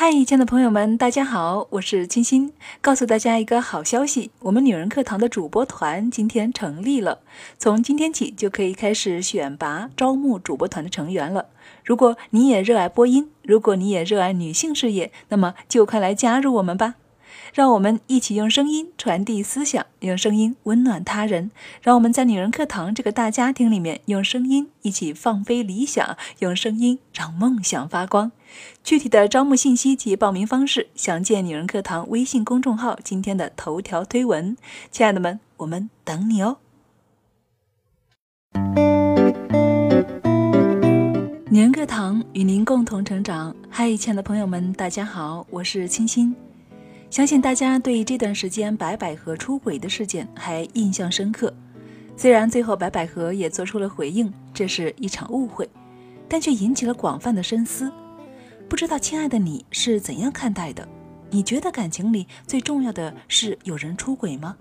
嗨，亲爱的朋友们，大家好，我是清新。告诉大家一个好消息，我们女人课堂的主播团今天成立了，从今天起就可以开始选拔招募主播团的成员了。如果你也热爱播音，如果你也热爱女性事业，那么就快来加入我们吧。让我们一起用声音传递思想，用声音温暖他人。让我们在女人课堂这个大家庭里面，用声音一起放飞理想，用声音让梦想发光。具体的招募信息及报名方式，详见女人课堂微信公众号今天的头条推文。亲爱的们，我们等你哦！女人课堂与您共同成长。嗨，亲爱的朋友们，大家好，我是清新。相信大家对这段时间白百合出轨的事件还印象深刻，虽然最后白百合也做出了回应，这是一场误会，但却引起了广泛的深思。不知道亲爱的你是怎样看待的？你觉得感情里最重要的是有人出轨吗？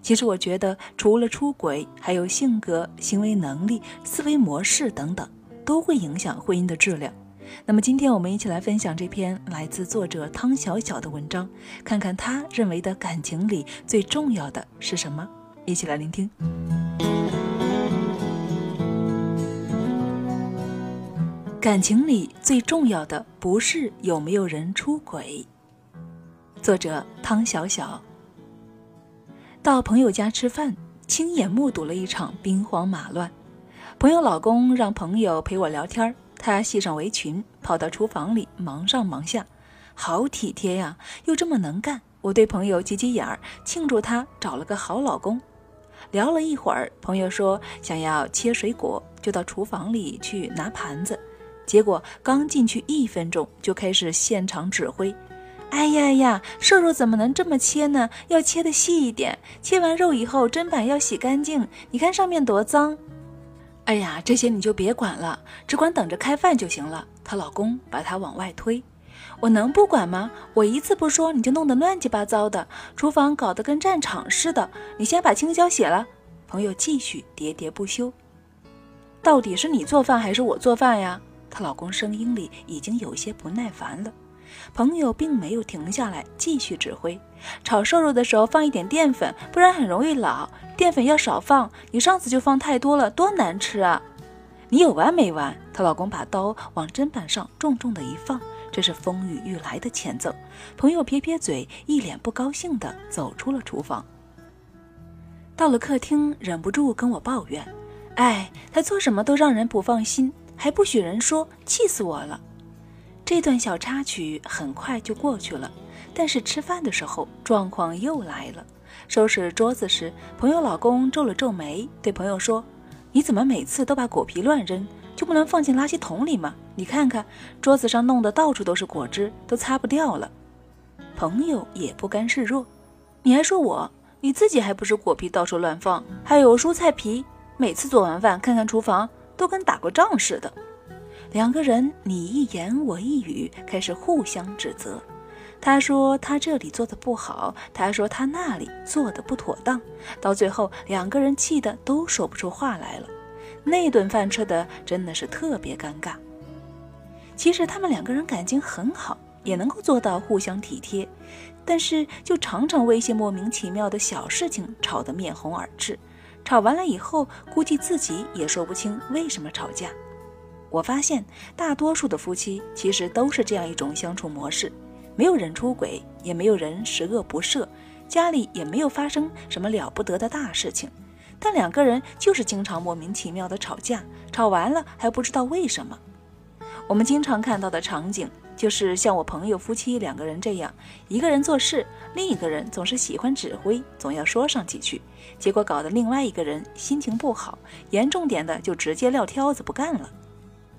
其实我觉得，除了出轨，还有性格、行为能力、思维模式等等，都会影响婚姻的质量。那么今天我们一起来分享这篇来自作者汤小小的文章，看看他认为的感情里最重要的是什么？一起来聆听。感情里最重要的不是有没有人出轨。作者汤小小。到朋友家吃饭，亲眼目睹了一场兵荒马乱。朋友老公让朋友陪我聊天儿。她系上围裙，跑到厨房里忙上忙下，好体贴呀，又这么能干。我对朋友挤挤眼儿，庆祝她找了个好老公。聊了一会儿，朋友说想要切水果，就到厨房里去拿盘子。结果刚进去一分钟，就开始现场指挥：“哎呀呀，瘦肉怎么能这么切呢？要切的细一点。切完肉以后，砧板要洗干净。你看上面多脏。”哎呀，这些你就别管了，只管等着开饭就行了。她老公把她往外推，我能不管吗？我一次不说，你就弄得乱七八糟的，厨房搞得跟战场似的。你先把青椒写了。朋友继续喋喋不休。到底是你做饭还是我做饭呀？她老公声音里已经有些不耐烦了。朋友并没有停下来，继续指挥。炒瘦肉的时候放一点淀粉，不然很容易老。淀粉要少放，你上次就放太多了，多难吃啊！你有完没完？她老公把刀往砧板上重重的一放，这是风雨欲来的前奏。朋友撇撇嘴，一脸不高兴地走出了厨房。到了客厅，忍不住跟我抱怨：“哎，他做什么都让人不放心，还不许人说，气死我了！”这段小插曲很快就过去了，但是吃饭的时候状况又来了。收拾桌子时，朋友老公皱了皱眉，对朋友说：“你怎么每次都把果皮乱扔，就不能放进垃圾桶里吗？你看看桌子上弄得到处都是果汁，都擦不掉了。”朋友也不甘示弱：“你还说我？你自己还不是果皮到处乱放？还有蔬菜皮，每次做完饭看看厨房，都跟打过仗似的。”两个人你一言我一语，开始互相指责。他说他这里做的不好，他说他那里做的不妥当。到最后，两个人气得都说不出话来了。那顿饭吃的真的是特别尴尬。其实他们两个人感情很好，也能够做到互相体贴，但是就常常为一些莫名其妙的小事情吵得面红耳赤。吵完了以后，估计自己也说不清为什么吵架。我发现大多数的夫妻其实都是这样一种相处模式，没有人出轨，也没有人十恶不赦，家里也没有发生什么了不得的大事情，但两个人就是经常莫名其妙的吵架，吵完了还不知道为什么。我们经常看到的场景就是像我朋友夫妻两个人这样，一个人做事，另一个人总是喜欢指挥，总要说上几句，结果搞得另外一个人心情不好，严重点的就直接撂挑子不干了。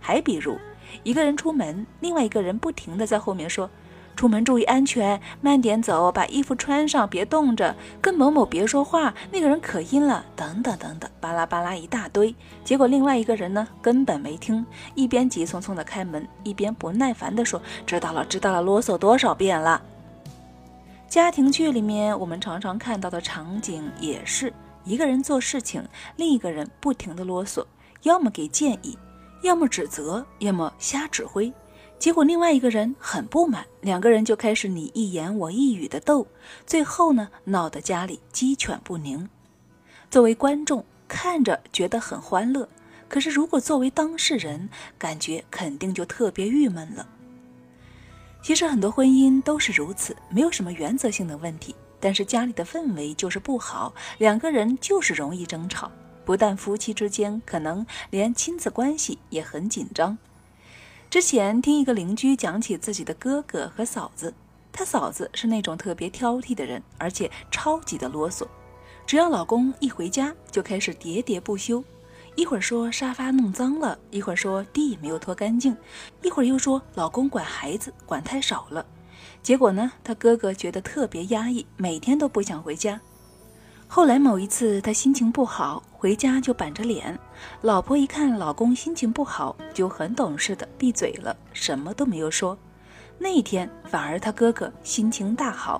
还比如，一个人出门，另外一个人不停地在后面说：“出门注意安全，慢点走，把衣服穿上，别冻着，跟某某别说话，那个人可阴了。”等等等等，巴拉巴拉一大堆。结果另外一个人呢，根本没听，一边急匆匆地开门，一边不耐烦地说：“知道了，知道了，啰嗦多少遍了。”家庭剧里面我们常常看到的场景，也是一个人做事情，另一个人不停地啰嗦，要么给建议。要么指责，要么瞎指挥，结果另外一个人很不满，两个人就开始你一言我一语的斗，最后呢闹得家里鸡犬不宁。作为观众看着觉得很欢乐，可是如果作为当事人，感觉肯定就特别郁闷了。其实很多婚姻都是如此，没有什么原则性的问题，但是家里的氛围就是不好，两个人就是容易争吵，不但夫妻之间，可能连亲子关系也很紧张。之前听一个邻居讲起自己的哥哥和嫂子，他嫂子是那种特别挑剔的人，而且超级的啰嗦。只要老公一回家，就开始喋喋不休，一会儿说沙发弄脏了，一会儿说地没有拖干净，一会儿又说老公管孩子管太少了。结果呢，他哥哥觉得特别压抑，每天都不想回家。后来某一次，他心情不好，回家就板着脸。老婆一看老公心情不好，就很懂事的闭嘴了，什么都没有说。那一天反而他哥哥心情大好，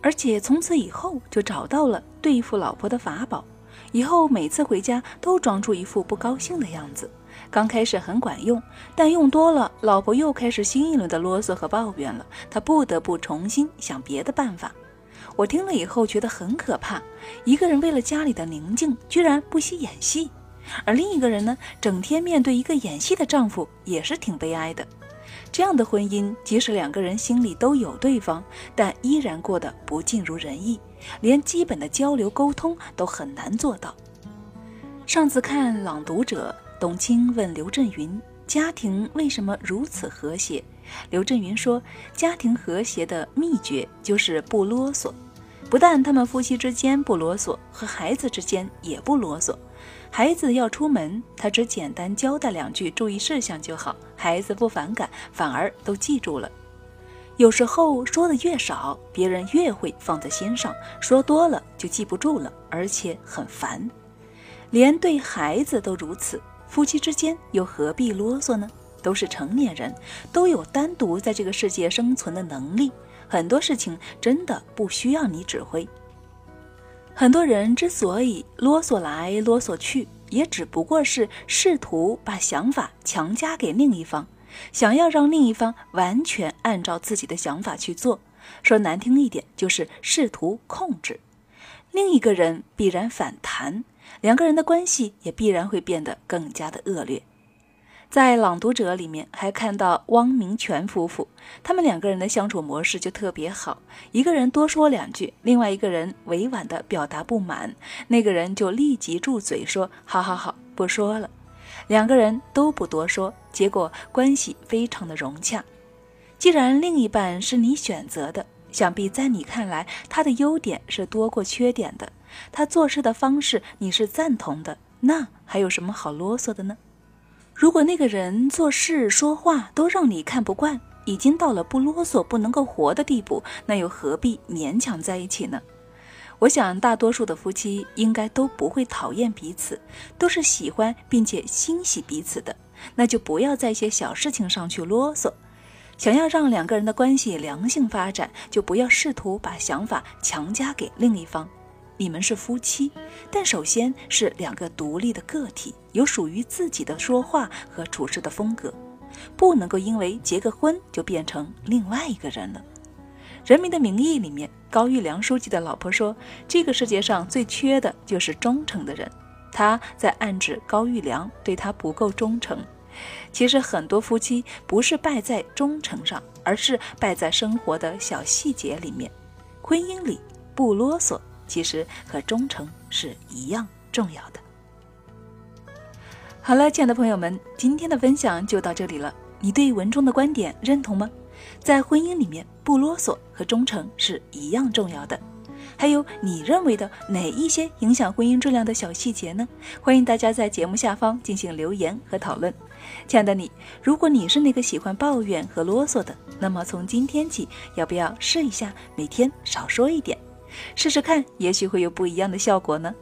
而且从此以后就找到了对付老婆的法宝。以后每次回家都装出一副不高兴的样子。刚开始很管用，但用多了，老婆又开始新一轮的啰嗦和抱怨了。他不得不重新想别的办法。我听了以后觉得很可怕，一个人为了家里的宁静，居然不惜演戏；而另一个人呢，整天面对一个演戏的丈夫，也是挺悲哀的。这样的婚姻，即使两个人心里都有对方，但依然过得不尽如人意，连基本的交流沟通都很难做到。上次看《朗读者》，董卿问刘震云：“家庭为什么如此和谐？”刘震云说：“家庭和谐的秘诀就是不啰嗦。”不但他们夫妻之间不啰嗦，和孩子之间也不啰嗦。孩子要出门，他只简单交代两句注意事项就好，孩子不反感，反而都记住了。有时候说的越少，别人越会放在心上；说多了就记不住了，而且很烦。连对孩子都如此，夫妻之间又何必啰嗦呢？都是成年人，都有单独在这个世界生存的能力。很多事情真的不需要你指挥。很多人之所以啰嗦来啰嗦去，也只不过是试图把想法强加给另一方，想要让另一方完全按照自己的想法去做。说难听一点，就是试图控制另一个人，必然反弹，两个人的关系也必然会变得更加的恶劣。在《朗读者》里面还看到汪明荃夫妇，他们两个人的相处模式就特别好。一个人多说两句，另外一个人委婉的表达不满，那个人就立即住嘴说：“好好好，不说了。”两个人都不多说，结果关系非常的融洽。既然另一半是你选择的，想必在你看来他的优点是多过缺点的，他做事的方式你是赞同的，那还有什么好啰嗦的呢？如果那个人做事说话都让你看不惯，已经到了不啰嗦不能够活的地步，那又何必勉强在一起呢？我想大多数的夫妻应该都不会讨厌彼此，都是喜欢并且欣喜彼此的。那就不要在一些小事情上去啰嗦。想要让两个人的关系良性发展，就不要试图把想法强加给另一方。你们是夫妻，但首先是两个独立的个体，有属于自己的说话和处事的风格，不能够因为结个婚就变成另外一个人了。《人民的名义》里面，高育良书记的老婆说：“这个世界上最缺的就是忠诚的人。”他在暗指高育良对他不够忠诚。其实很多夫妻不是败在忠诚上，而是败在生活的小细节里面。婚姻里不啰嗦。其实和忠诚是一样重要的。好了，亲爱的朋友们，今天的分享就到这里了。你对文中的观点认同吗？在婚姻里面，不啰嗦和忠诚是一样重要的。还有你认为的哪一些影响婚姻质量的小细节呢？欢迎大家在节目下方进行留言和讨论。亲爱的你，如果你是那个喜欢抱怨和啰嗦的，那么从今天起，要不要试一下每天少说一点？试试看，也许会有不一样的效果呢。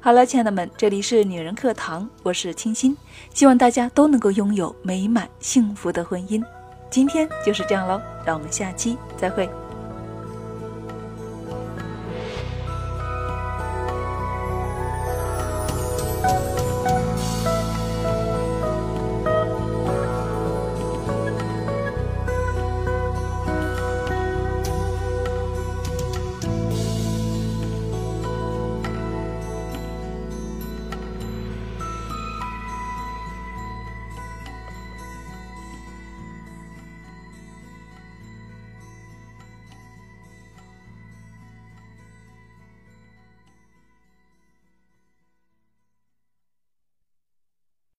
好了，亲爱的们，这里是女人课堂，我是清新，希望大家都能够拥有美满幸福的婚姻。今天就是这样喽，让我们下期再会。